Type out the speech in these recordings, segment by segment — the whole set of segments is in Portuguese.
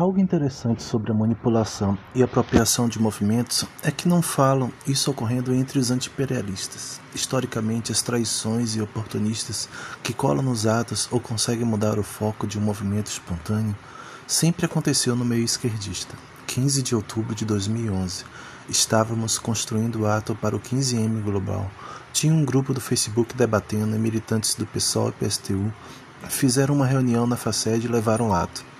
Algo interessante sobre a manipulação e apropriação de movimentos é que não falam isso ocorrendo entre os antiimperialistas. Historicamente, as traições e oportunistas que colam nos atos ou conseguem mudar o foco de um movimento espontâneo sempre aconteceu no meio esquerdista. 15 de outubro de 2011, estávamos construindo o ato para o 15M Global. Tinha um grupo do Facebook debatendo e militantes do PSOL e PSTU fizeram uma reunião na FACED e levaram o ato.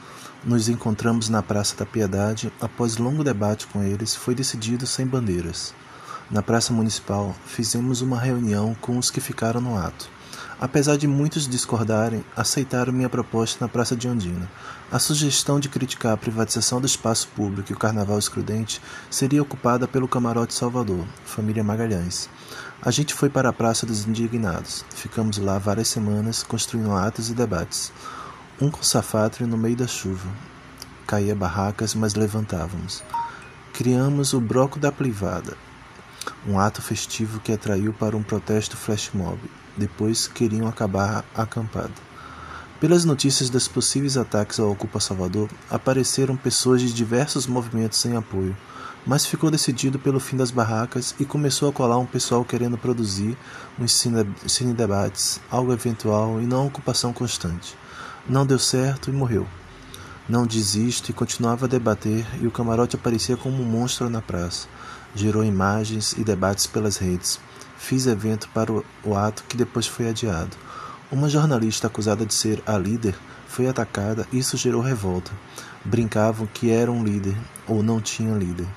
Nos encontramos na Praça da Piedade. Após longo debate com eles, foi decidido sem bandeiras. Na Praça Municipal, fizemos uma reunião com os que ficaram no ato. Apesar de muitos discordarem, aceitaram minha proposta na Praça de Ondina. A sugestão de criticar a privatização do espaço público e o carnaval excludente seria ocupada pelo Camarote Salvador, família Magalhães. A gente foi para a Praça dos Indignados. Ficamos lá várias semanas construindo atos e debates um com safatre no meio da chuva. Caía barracas, mas levantávamos. Criamos o Broco da Privada, um ato festivo que atraiu para um protesto flash mob. Depois queriam acabar a. Pelas notícias dos possíveis ataques ao Ocupa Salvador, apareceram pessoas de diversos movimentos em apoio, mas ficou decidido pelo fim das barracas e começou a colar um pessoal querendo produzir um cine debates, algo eventual e não ocupação constante. Não deu certo e morreu. Não desisto e continuava a debater, e o camarote aparecia como um monstro na praça. Gerou imagens e debates pelas redes. Fiz evento para o ato que depois foi adiado. Uma jornalista acusada de ser a líder foi atacada e isso gerou revolta. Brincavam que era um líder ou não tinha líder.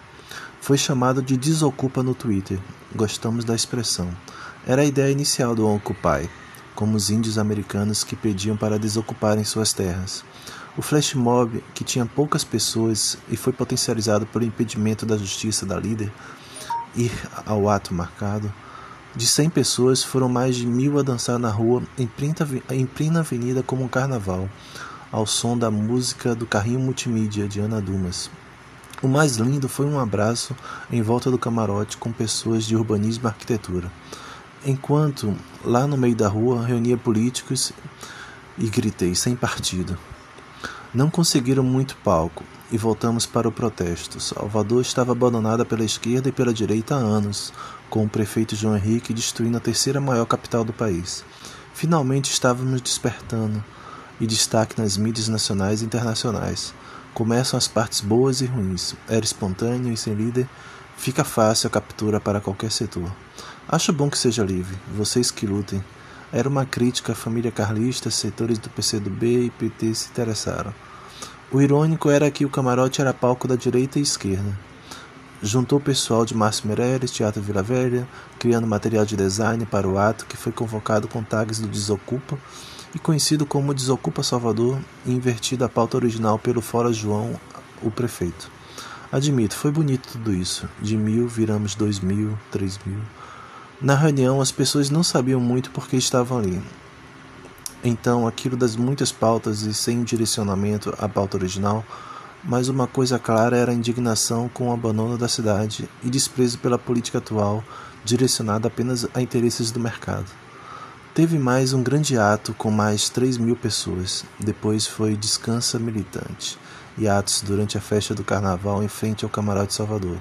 Foi chamado de desocupa no Twitter. Gostamos da expressão. Era a ideia inicial do Occupy como os índios americanos que pediam para desocuparem suas terras. O flash mob, que tinha poucas pessoas e foi potencializado pelo impedimento da justiça da líder ir ao ato marcado, de 100 pessoas foram mais de mil a dançar na rua em plena avenida como um carnaval, ao som da música do carrinho multimídia de Ana Dumas. O mais lindo foi um abraço em volta do camarote com pessoas de urbanismo e arquitetura. Enquanto lá no meio da rua reunia políticos e gritei sem partido. Não conseguiram muito palco e voltamos para o protesto. Salvador estava abandonada pela esquerda e pela direita há anos, com o prefeito João Henrique destruindo a terceira maior capital do país. Finalmente estávamos despertando e destaque nas mídias nacionais e internacionais. Começam as partes boas e ruins. Era espontâneo e sem líder, fica fácil a captura para qualquer setor. Acho bom que seja livre, vocês que lutem. Era uma crítica à família carlista, setores do PCdoB e PT se interessaram. O irônico era que o camarote era palco da direita e esquerda. Juntou o pessoal de Márcio Meirelles, Teatro Vila Velha, criando material de design para o ato que foi convocado com tags do Desocupa e conhecido como Desocupa Salvador invertido a pauta original pelo Fora João, o prefeito. Admito, foi bonito tudo isso. De mil viramos dois mil, três mil. Na reunião, as pessoas não sabiam muito porque estavam ali. Então, aquilo das muitas pautas e sem direcionamento à pauta original, mas uma coisa clara era a indignação com o abandono da cidade e desprezo pela política atual, direcionada apenas a interesses do mercado. Teve mais um grande ato com mais 3 mil pessoas. Depois foi Descansa Militante e atos durante a festa do carnaval em frente ao Camarote Salvador.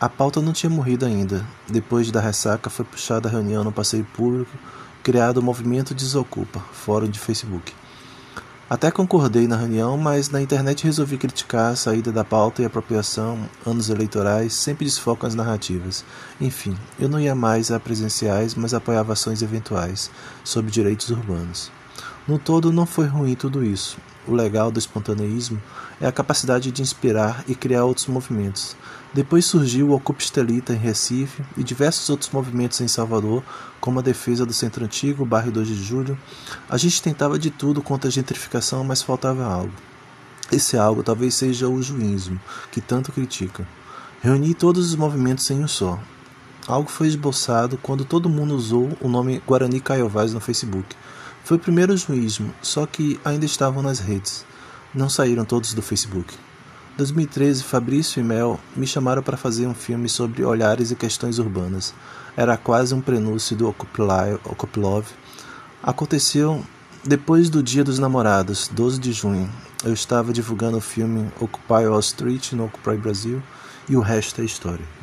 A pauta não tinha morrido ainda. Depois da ressaca, foi puxada a reunião no passeio público, criado o movimento Desocupa, fórum de Facebook. Até concordei na reunião, mas na internet resolvi criticar a saída da pauta e apropriação, anos eleitorais, sempre desfocam as narrativas. Enfim, eu não ia mais a presenciais, mas apoiava ações eventuais sobre direitos urbanos. No todo, não foi ruim tudo isso. O legal do espontaneísmo é a capacidade de inspirar e criar outros movimentos. Depois surgiu o Ocupa Estelita em Recife e diversos outros movimentos em Salvador, como a defesa do Centro Antigo, bairro 2 de Julho. A gente tentava de tudo contra a gentrificação, mas faltava algo. Esse algo talvez seja o juízo, que tanto critica. Reuni todos os movimentos em um só. Algo foi esboçado quando todo mundo usou o nome Guarani Caiovás no Facebook. Foi o primeiro juízo, só que ainda estavam nas redes. Não saíram todos do Facebook. 2013, Fabrício e Mel me chamaram para fazer um filme sobre olhares e questões urbanas. Era quase um prenúncio do Okuplov. Aconteceu depois do Dia dos Namorados, 12 de junho. Eu estava divulgando o filme Occupy Wall Street no Occupy Brasil e o resto é história.